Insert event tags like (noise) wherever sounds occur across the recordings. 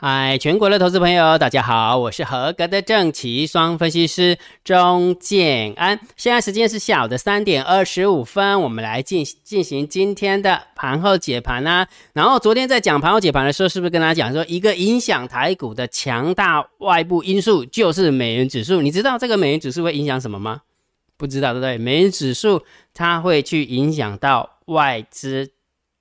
嗨，全国的投资朋友，大家好，我是合格的正奇双分析师钟建安。现在时间是下午的三点二十五分，我们来进进行今天的盘后解盘啦。然后昨天在讲盘后解盘的时候，是不是跟大家讲说，一个影响台股的强大外部因素就是美元指数？你知道这个美元指数会影响什么吗？不知道对不对？美元指数它会去影响到外资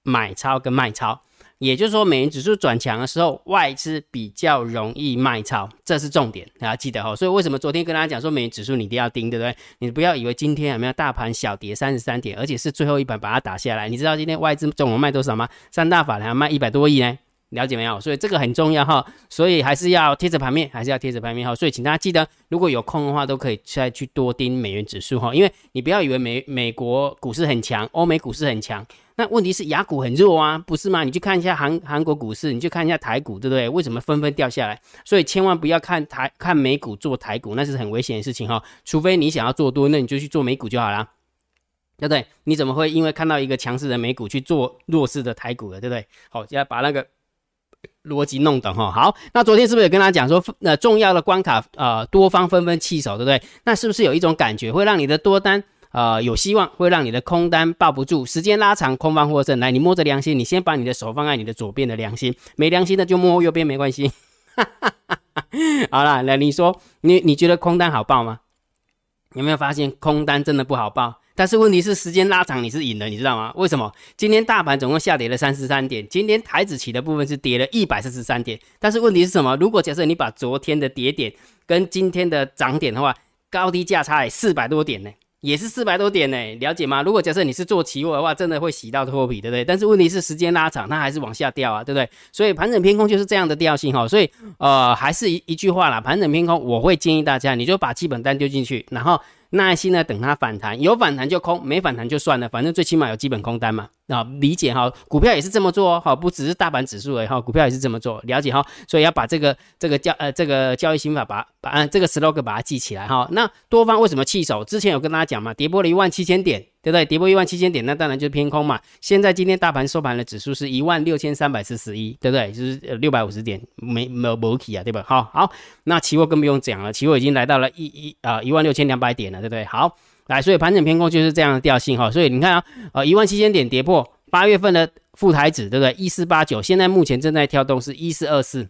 买超跟卖超。也就是说，美元指数转强的时候，外资比较容易卖超，这是重点，大家记得哦。所以为什么昨天跟大家讲说，美元指数你一定要盯，对不对？你不要以为今天有没有大盘小跌三十三点，而且是最后一盘把它打下来。你知道今天外资总共卖多少吗？三大法人卖一百多亿呢，了解没有？所以这个很重要哈。所以还是要贴着盘面，还是要贴着盘面哈。所以请大家记得，如果有空的话，都可以再去多盯美元指数哈。因为你不要以为美美国股市很强，欧美股市很强。那问题是雅股很弱啊，不是吗？你去看一下韩韩国股市，你去看一下台股，对不对？为什么纷纷掉下来？所以千万不要看台看美股做台股，那是很危险的事情哈。除非你想要做多，那你就去做美股就好了，对不对？你怎么会因为看到一个强势的美股去做弱势的台股了，对不对？好，要把那个逻辑弄懂哈。好，那昨天是不是也跟他讲说，呃，重要的关卡，呃，多方纷纷弃守，对不对？那是不是有一种感觉会让你的多单？呃，有希望会让你的空单抱不住，时间拉长，空方获胜。来，你摸着良心，你先把你的手放在你的左边的良心，没良心的就摸右边，没关系。(laughs) 好了，来，你说，你你觉得空单好报吗？有没有发现空单真的不好报？但是问题是时间拉长，你是赢的，你知道吗？为什么？今天大盘总共下跌了三十三点，今天台子期的部分是跌了一百四十三点。但是问题是什么？如果假设你把昨天的跌点跟今天的涨点的话，高低价差四百多点呢？也是四百多点呢，了解吗？如果假设你是做期货的话，真的会洗到脱皮，对不对？但是问题是时间拉长，它还是往下掉啊，对不对？所以盘整偏空就是这样的调性哈。所以呃，还是一一句话啦，盘整偏空，我会建议大家，你就把基本单丢进去，然后。耐心的等它反弹，有反弹就空，没反弹就算了，反正最起码有基本空单嘛。啊，理解哈，股票也是这么做哦，好，不只是大盘指数哎哈，股票也是这么做，了解哈。所以要把这个这个交呃这个交易心法把把这个 slogan 把它记起来哈。那多方为什么弃守？之前有跟大家讲嘛，跌破了一万七千点。对不对？跌破一万七千点，那当然就是偏空嘛。现在今天大盘收盘的指数是一万六千三百四十一，对不对？就是六百五十点，没没没起啊，对吧？好好，那期货更不用讲了，期货已经来到了一一啊一万六千两百点了，对不对？好，来，所以盘整偏空就是这样的调性哈。所以你看啊，呃一万七千点跌破，八月份的副台指，对不对？一四八九，现在目前正在跳动是一四二四，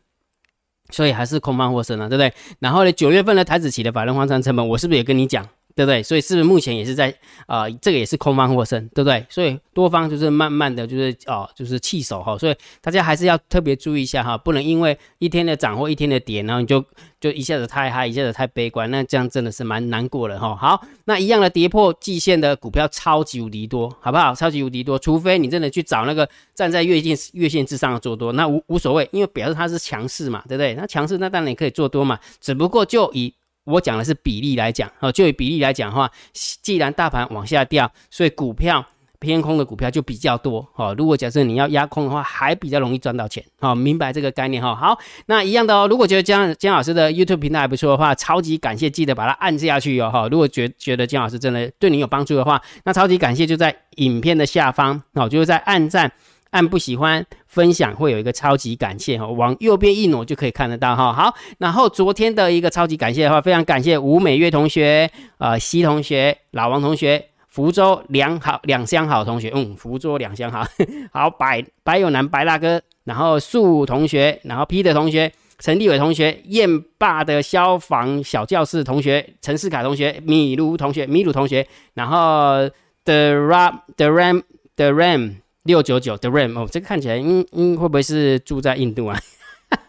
所以还是空方获胜了，对不对？然后呢，九月份的台指期的法人换仓成本，我是不是也跟你讲？对不对？所以是不是目前也是在啊？这个也是空方获胜，对不对？所以多方就是慢慢的就是哦，就是弃守哈。所以大家还是要特别注意一下哈，不能因为一天的涨或一天的跌，然后你就就一下子太嗨，一下子太悲观，那这样真的是蛮难过的哈。好，那一样的跌破季线的股票超级无敌多，好不好？超级无敌多，除非你真的去找那个站在月线月线之上的做多，那无无所谓，因为表示它是强势嘛，对不对？那强势那当然也可以做多嘛，只不过就以。我讲的是比例来讲，哦，就以比例来讲的话，既然大盘往下掉，所以股票偏空的股票就比较多，哦。如果假设你要压空的话，还比较容易赚到钱，好，明白这个概念哈。好，那一样的哦。如果觉得江江老师的 YouTube 频道还不错的话，超级感谢，记得把它按下去哦，哈。如果觉觉得江老师真的对你有帮助的话，那超级感谢就在影片的下方，哦，就是在按赞。按不喜欢分享会有一个超级感谢哈，往右边一挪就可以看得到哈。好，然后昨天的一个超级感谢的话，非常感谢吴美月同学、呃西同学、老王同学、福州两好两相好同学，嗯，福州两相好，(laughs) 好白白有男白大哥，然后树同学，然后 P 的同学，陈立伟同学，燕坝的消防小教室同学，陈世凯同学，米卢同学，米卢同学，然后 The Ram The Ram The Ram。六九九的 RAM 哦，这个看起来，嗯嗯，会不会是住在印度啊？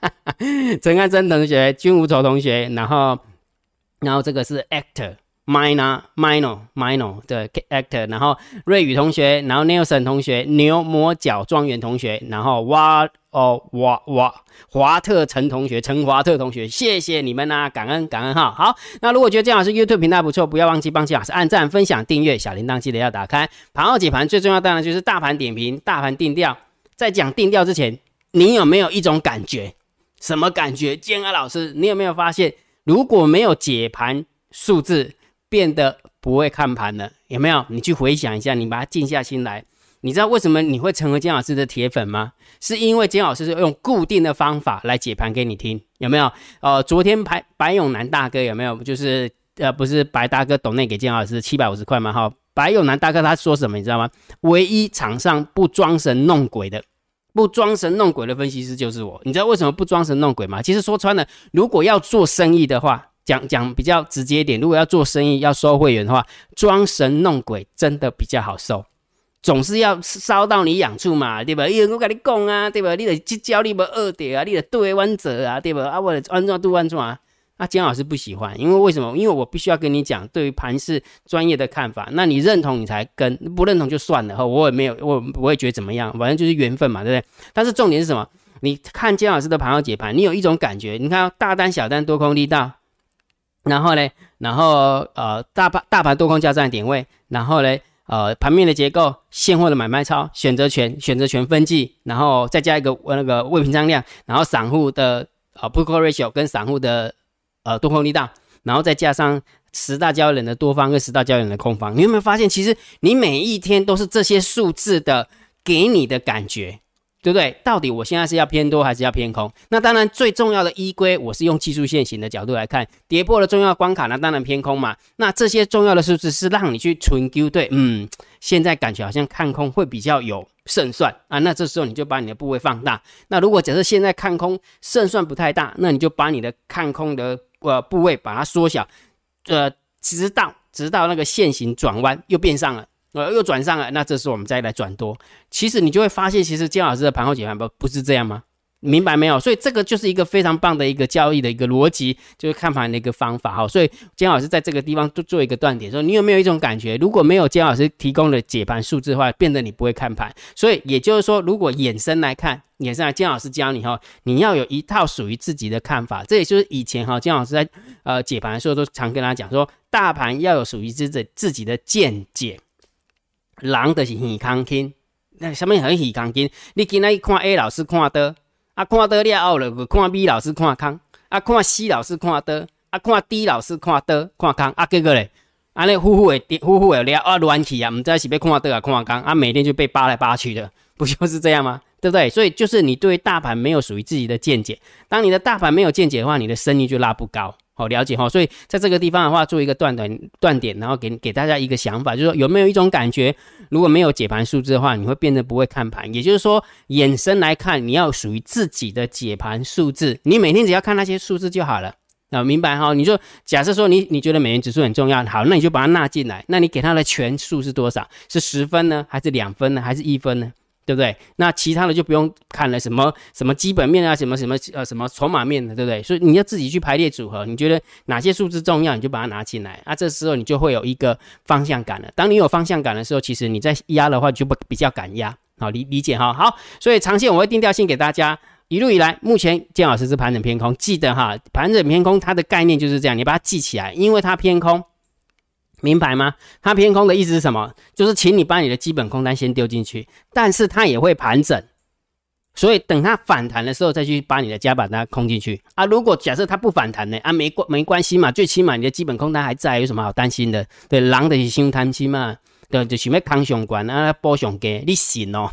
(laughs) 陈汉生同学、君无愁同学，然后，然后这个是 Actor Minor Minor Minor 的 Actor，然后瑞宇同学，然后 Nelson 同学，牛魔角庄园同学，然后哇。哦，哇哇，华特陈同学，陈华特同学，谢谢你们呐，感恩感恩哈。好，那如果觉得姜老师 YouTube 频道不错，不要忘记帮姜老师按赞、分享、订阅，小铃铛记得要打开。盘后解盘最重要当然就是大盘点评、大盘定调。在讲定调之前，你有没有一种感觉？什么感觉？建安老师，你有没有发现，如果没有解盘数字，变得不会看盘了？有没有？你去回想一下，你把它静下心来。你知道为什么你会成为姜老师的铁粉吗？是因为姜老师是用固定的方法来解盘给你听，有没有？呃，昨天白白永南大哥有没有？就是呃，不是白大哥董内给姜老师七百五十块吗？哈，白永南大哥他说什么你知道吗？唯一场上不装神弄鬼的。不装神弄鬼的分析师就是我，你知道为什么不装神弄鬼吗？其实说穿了，如果要做生意的话，讲讲比较直接一点，如果要做生意要收会员的话，装神弄鬼真的比较好收，总是要烧到你痒处嘛，对吧？因为，我跟你讲啊，对吧？你得去教你不二点啊，你得对弯折啊，对吧？啊，我安怎度安怎啊？那姜老师不喜欢，因为为什么？因为我必须要跟你讲对于盘市专业的看法，那你认同你才跟，不认同就算了哈，我也没有，我我也觉得怎么样，反正就是缘分嘛，对不对？但是重点是什么？你看姜老师的盘后解盘，你有一种感觉，你看大单、小单、多空力道，然后呢，然后呃大盘大盘多空交战点位，然后呢，呃盘面的结构、现货的买卖超、选择权、选择权分记，然后再加一个那个未平仓量，然后散户的呃 book ratio 跟散户的。呃，多空力道，然后再加上十大交易人的多方跟十大交易人的空方，你有没有发现，其实你每一天都是这些数字的给你的感觉，对不对？到底我现在是要偏多还是要偏空？那当然最重要的依归，我是用技术线型的角度来看，跌破了重要关卡，那当然偏空嘛。那这些重要的数字是让你去纯丢对，嗯，现在感觉好像看空会比较有胜算啊。那这时候你就把你的部位放大。那如果假设现在看空胜算不太大，那你就把你的看空的呃，部位把它缩小，呃，直到直到那个线型转弯又变上了，呃，又转上了，那这时候我们再来转多，其实你就会发现，其实姜老师的盘后解盘不不是这样吗？明白没有？所以这个就是一个非常棒的一个交易的一个逻辑，就是看盘的一个方法哈。所以姜老师在这个地方做做一个断点，说你有没有一种感觉，如果没有姜老师提供的解盘数字的话，变得你不会看盘。所以也就是说，如果衍生来看，衍生来姜老师教你哈，你要有一套属于自己的看法。这也就是以前哈姜老师在呃解盘的时候都常跟大家讲说，大盘要有属于自己自己的见解。狼的是耳康筋，那什么很耳康筋？你今天看 A 老师看的。啊，看得了后了，看 B 老师看空，啊，看 C 老师看得，啊，看 D 老师看得看空，啊，结果嘞，安尼呼呼的呼呼的了啊，乱起啊，唔知是被看得啊看空，啊，每天就被扒来扒去的，不就是这样吗？对不对？所以就是你对大盘没有属于自己的见解，当你的大盘没有见解的话，你的声音就拉不高。好了解哈，所以在这个地方的话，做一个断短断点，然后给给大家一个想法，就是说有没有一种感觉，如果没有解盘数字的话，你会变得不会看盘。也就是说，眼神来看，你要属于自己的解盘数字，你每天只要看那些数字就好了。啊，明白哈？你就假设说你你觉得美元指数很重要，好，那你就把它纳进来。那你给它的权数是多少？是十分呢，还是两分呢，还是一分呢？对不对？那其他的就不用看了，什么什么基本面啊，什么什么呃什么筹码面的，对不对？所以你要自己去排列组合，你觉得哪些数字重要，你就把它拿进来啊。这时候你就会有一个方向感了。当你有方向感的时候，其实你在压的话就不比较敢压。好理理解哈。好，所以长线我会定调性给大家。一路以来，目前建老师是盘整偏空，记得哈，盘整偏空它的概念就是这样，你把它记起来，因为它偏空。明白吗？它偏空的意思是什么？就是请你把你的基本空单先丢进去，但是它也会盘整，所以等它反弹的时候再去把你的加板单空进去啊。如果假设它不反弹呢？啊，没关没关系嘛，最起码你的基本空单还在，有什么好担心的？对，狼的是心贪心嘛，对，就想要康上关啊，波上给你信哦，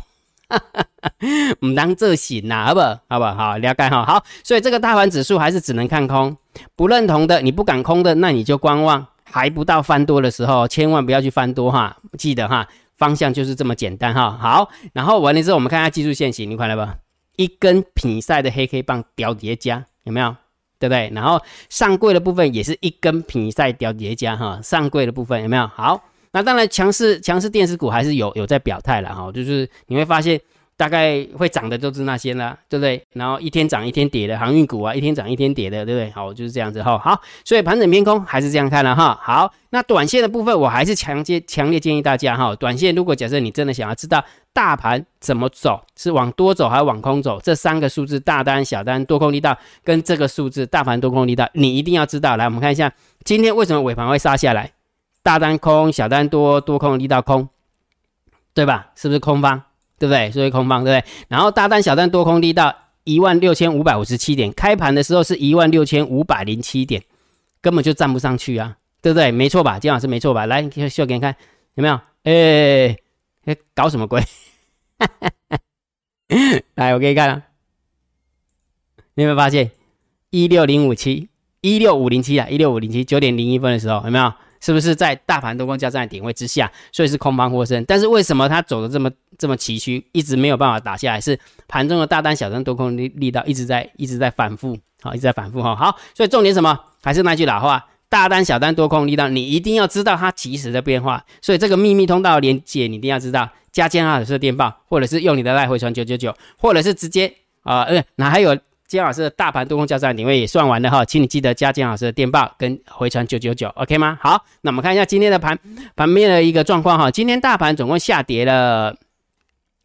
(laughs) 唔当这行呐，好不？好不？好，了解哈。好，所以这个大盘指数还是只能看空，不认同的，你不敢空的，那你就观望。还不到翻多的时候，千万不要去翻多哈！记得哈，方向就是这么简单哈。好，然后完了之后，我们看一下技术线型，你看到吧？一根品赛的黑黑棒雕叠加，有没有？对不对？然后上柜的部分也是一根品赛雕叠加哈，上柜的部分有没有？好，那当然强势强势电子股还是有有在表态了哈，就是你会发现。大概会涨的都是那些啦，对不对？然后一天涨一天跌的航运股啊，一天涨一天跌的，对不对？好，就是这样子哈。好，所以盘整偏空还是这样看了哈。好，那短线的部分，我还是强接强烈建议大家哈，短线如果假设你真的想要知道大盘怎么走，是往多走还是往空走，这三个数字大单、小单、多空力道跟这个数字大盘多空力道，你一定要知道。来，我们看一下今天为什么尾盘会杀下来，大单空，小单多，多空力道空，对吧？是不是空方？对不对？所以空方，对不对？然后大单、小单多空低到一万六千五百五十七点，开盘的时候是一万六千五百零七点，根本就站不上去啊，对不对？没错吧？金老师没错吧？来，秀给你看，有没有？哎，搞什么鬼？(laughs) 来，我给你看啊，你有没有发现一六零五七、一六五零七啊？一六五零七九点零一分的时候，有没有？是不是在大盘多空交战的点位之下，所以是空方获胜？但是为什么它走的这么这么崎岖，一直没有办法打下来？是盘中的大单、小单多空力力道一直在一直在反复，好，一直在反复哈。好，所以重点什么？还是那句老话。大单、小单、多空力道，你一定要知道它及时的变化。所以这个秘密通道连接，你一定要知道。加建老师的电报，或者是用你的赖回传九九九，或者是直接啊，呃，那还有建老师的大盘多空交战点位也算完了哈，请你记得加建老师的电报跟回传九九九，OK 吗？好，那我们看一下今天的盘盘面的一个状况哈。今天大盘总共下跌了。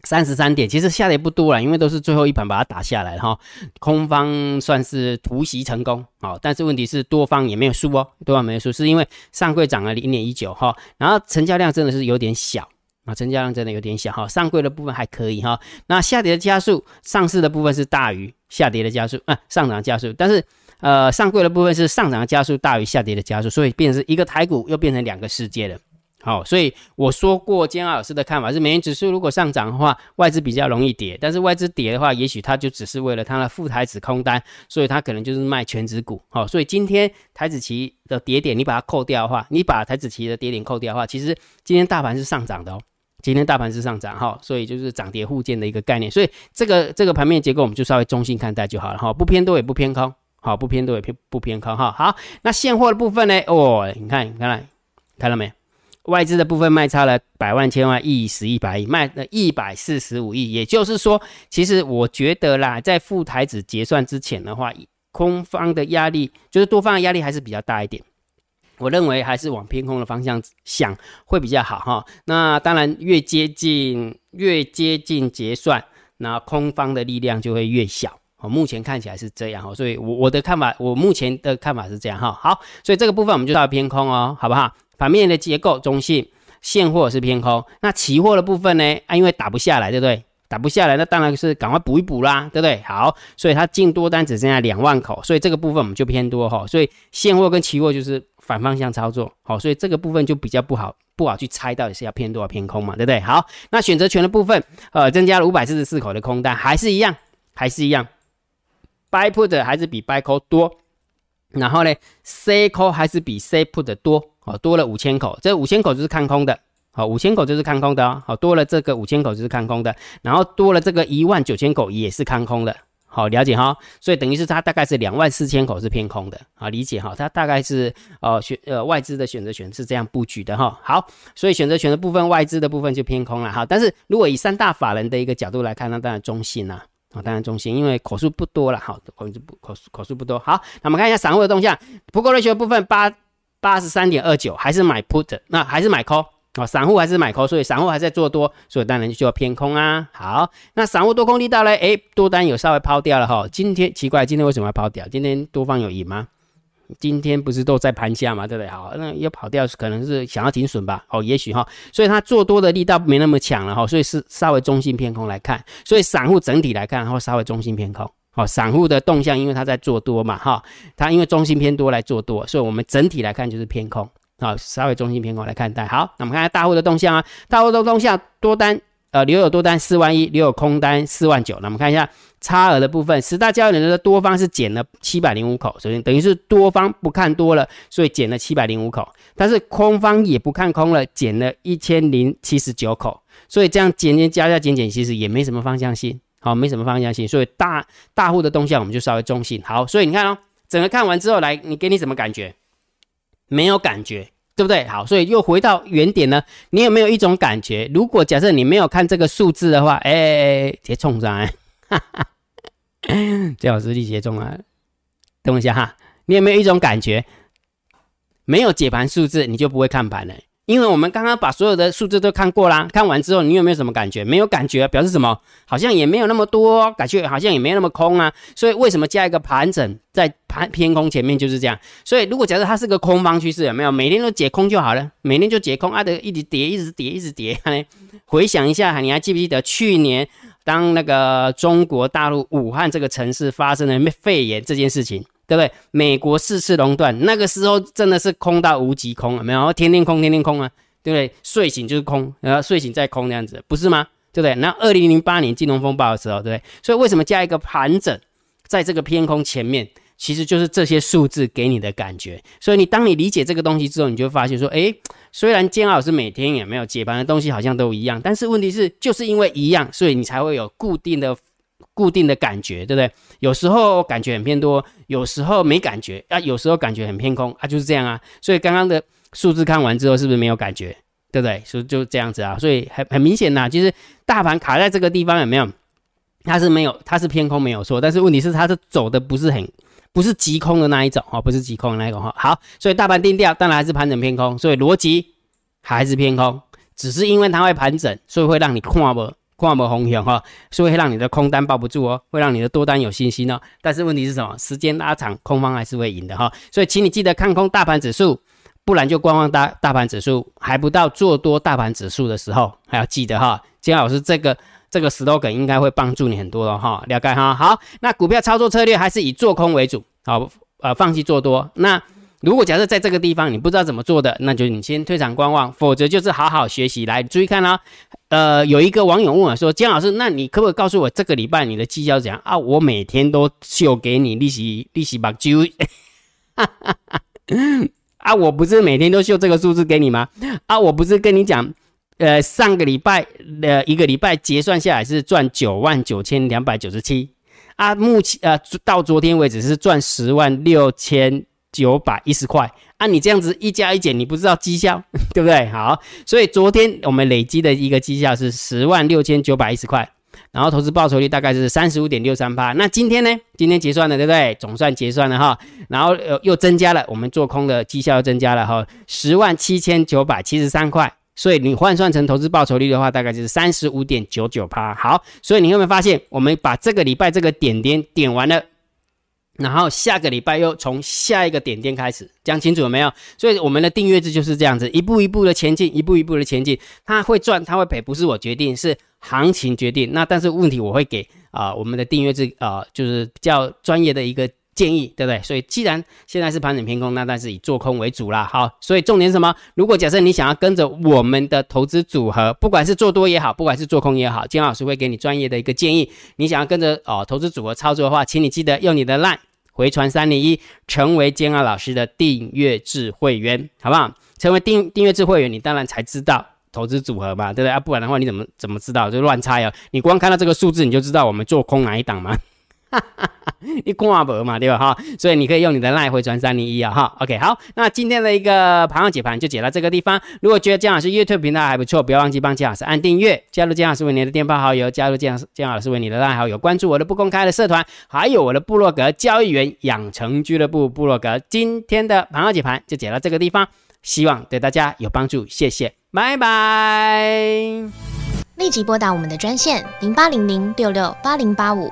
三十三点，其实下跌不多了，因为都是最后一盘把它打下来哈。空方算是突袭成功，好，但是问题是多方也没有输哦，多方没有输，是因为上柜涨了零点一九哈，然后成交量真的是有点小啊，成交量真的有点小哈，上柜的部分还可以哈，那下跌的加速，上市的部分是大于下跌的加速啊，上涨加速，但是呃上柜的部分是上涨的加速大于下跌的加速，所以变成一个台股又变成两个世界了。好，所以我说过，姜老师的看法是，美元指数如果上涨的话，外资比较容易跌；但是外资跌的话，也许它就只是为了它的副台子空单，所以它可能就是卖全指股。好，所以今天台子期的跌点，你把它扣掉的话，你把台子期的跌点扣掉的话，其实今天大盘是上涨的哦。今天大盘是上涨，哈，所以就是涨跌互见的一个概念。所以这个这个盘面结构，我们就稍微中性看待就好了，哈，不偏多也不偏空，好，不偏多也偏不偏空，哈。好，那现货的部分呢？哦，你看，你看来看到没？外资的部分卖差了百万千万亿十亿百亿，卖了一百四十五亿。也就是说，其实我觉得啦，在副台子结算之前的话，空方的压力就是多方的压力还是比较大一点。我认为还是往偏空的方向想会比较好哈。那当然，越接近越接近结算，那空方的力量就会越小。哦，目前看起来是这样哦，所以我我的看法，我目前的看法是这样哈。好，所以这个部分我们就到偏空哦，好不好？盘面的结构中性，现货是偏空。那期货的部分呢？啊，因为打不下来，对不对？打不下来，那当然是赶快补一补啦，对不对？好，所以它进多单只剩下两万口，所以这个部分我们就偏多哈。所以现货跟期货就是反方向操作，好，所以这个部分就比较不好，不好去猜到底是要偏多偏空嘛，对不对？好，那选择权的部分，呃，增加了五百四十四口的空单，还是一样，还是一样，buy put 还是比 buy call 多，然后呢，C call 还是比 C put 多。哦，多了五千口，这五千口就是看空的。好，五千口就是看空的哦。好，多了这个五千口就是看空的，然后多了这个一万九千口也是看空的。好，了解哈。所以等于是它大概是两万四千口是偏空的。好，理解哈。它大概是呃选呃外资的选择权是这样布局的哈。好，所以选择权的部分外资的部分就偏空了哈。但是如果以三大法人的一个角度来看，那当然中性啦。啊，当然中性，因为口数不多了。好，口数不口数口数不多。好，那我们看一下散户的动向，不过瑞学部分八。八十三点二九，还是买 put，那还是买 call 哦，散户还是买 call，所以散户还在做多，所以当然就要偏空啊。好，那散户多空力道呢？哎，多单有稍微抛掉了哈。今天奇怪，今天为什么要抛掉？今天多方有赢吗？今天不是都在盘下嘛，对不对？好，那要跑掉可能是想要停损吧？哦，也许哈，所以它做多的力道没那么强了哈，所以是稍微中性偏空来看，所以散户整体来看，然后稍微中性偏空。好，散户的动向，因为他在做多嘛，哈，他因为中心偏多来做多，所以我们整体来看就是偏空，好，稍微中心偏空来看待。好，那我们看一下大户的动向啊，大户的动向多单，呃，留有多单四万一，留有空单四万九。那我们看一下差额的部分，十大交易人的多方是减了七百零五口，首先等于是多方不看多了，所以减了七百零五口，但是空方也不看空了，减了一千零七十九口，所以这样减减加加减减，其实也没什么方向性。好，没什么方向性，所以大大户的动向我们就稍微中性。好，所以你看哦，整个看完之后来，你给你什么感觉？没有感觉，对不对？好，所以又回到原点呢。你有没有一种感觉？如果假设你没有看这个数字的话，哎，别冲上来，(laughs) 最好是力竭中啊。等一下哈，你有没有一种感觉？没有解盘数字，你就不会看盘了。因为我们刚刚把所有的数字都看过啦，看完之后你有没有什么感觉？没有感觉，表示什么？好像也没有那么多，感觉好像也没有那么空啊。所以为什么加一个盘整在盘偏空前面就是这样？所以如果假设它是个空方趋势，有没有？每天都解空就好了，每天就解空啊，的一直跌，一直跌，一直跌。回想一下，你还记不记得去年当那个中国大陆武汉这个城市发生了肺炎这件事情？对不对？美国四次熔断，那个时候真的是空到无极空，没有天天空，天天空啊！对不对？睡醒就是空，然后睡醒再空那样子，不是吗？对不对？那二零零八年金融风暴的时候，对不对？所以为什么加一个盘整在这个偏空前面？其实就是这些数字给你的感觉。所以你当你理解这个东西之后，你就发现说，诶，虽然煎熬是每天也没有解盘的东西好像都一样，但是问题是就是因为一样，所以你才会有固定的固定的感觉，对不对？有时候感觉很偏多，有时候没感觉啊，有时候感觉很偏空啊，就是这样啊。所以刚刚的数字看完之后，是不是没有感觉？对不对？所以就这样子啊，所以很很明显呐，其实大盘卡在这个地方有没有？它是没有，它是偏空没有错，但是问题是它是走的不是很，不是急空的那一种哦，不是急空的那一种哈。好，所以大盘定调当然还是盘整偏空，所以逻辑还是偏空，只是因为它会盘整，所以会让你看不看不红熊哈，所以会让你的空单抱不住哦，会让你的多单有信心哦。但是问题是什么？时间拉长，空方还是会赢的哈。所以请你记得看空大盘指数。不然就观望大大盘指数，还不到做多大盘指数的时候，还要记得哈，金老师这个这个 slogan 应该会帮助你很多了哈，了解哈。好，那股票操作策略还是以做空为主，好，呃，放弃做多。那如果假设在这个地方你不知道怎么做的，那就你先退场观望，否则就是好好学习。来，注意看啊，呃，有一个网友问我说，姜老师，那你可不可以告诉我这个礼拜你的绩效怎样啊？我每天都秀给你利息，利息把就。(laughs) 啊，我不是每天都秀这个数字给你吗？啊，我不是跟你讲，呃，上个礼拜的一个礼拜结算下来是赚九万九千两百九十七，啊，目前呃到昨天为止是赚十万六千九百一十块，啊，你这样子一加一减，你不知道绩效 (laughs) 对不对？好，所以昨天我们累积的一个绩效是十万六千九百一十块。然后投资报酬率大概是三十五点六三八。那今天呢？今天结算了，对不对？总算结算了哈。然后又又增加了，我们做空的绩效又增加了哈，十万七千九百七十三块。所以你换算成投资报酬率的话，大概就是三十五点九九趴。好，所以你有没有发现，我们把这个礼拜这个点点点完了？然后下个礼拜又从下一个点点开始，讲清楚了没有？所以我们的订阅制就是这样子，一步一步的前进，一步一步的前进。它会赚，它会赔，不是我决定，是行情决定。那但是问题我会给啊，我们的订阅制啊，就是比较专业的一个建议，对不对？所以既然现在是盘整偏空，那但是以做空为主啦。好，所以重点什么？如果假设你想要跟着我们的投资组合，不管是做多也好，不管是做空也好，金老师会给你专业的一个建议。你想要跟着哦投资组合操作的话，请你记得用你的 line。回传三零一，成为煎熬老师的订阅制会员，好不好？成为订订阅制会员，你当然才知道投资组合嘛，对不对啊？不然的话，你怎么怎么知道？就乱猜哦。你光看到这个数字，你就知道我们做空哪一档吗？(laughs) 你看不嘛，对吧？哈，所以你可以用你的赖回传三零一啊，哈，OK，好，那今天的一个盘后解盘就解到这个地方。如果觉得姜老师 YouTube 频道还不错，不要忘记帮姜老师按订阅，加入姜老师为你的电报好友，加入姜姜老师为你的赖好友，关注我的不公开的社团，还有我的部落格交易员养成俱乐部部落格。今天的盘后解盘就解到这个地方，希望对大家有帮助，谢谢，拜拜。立即拨打我们的专线零八零零六六八零八五。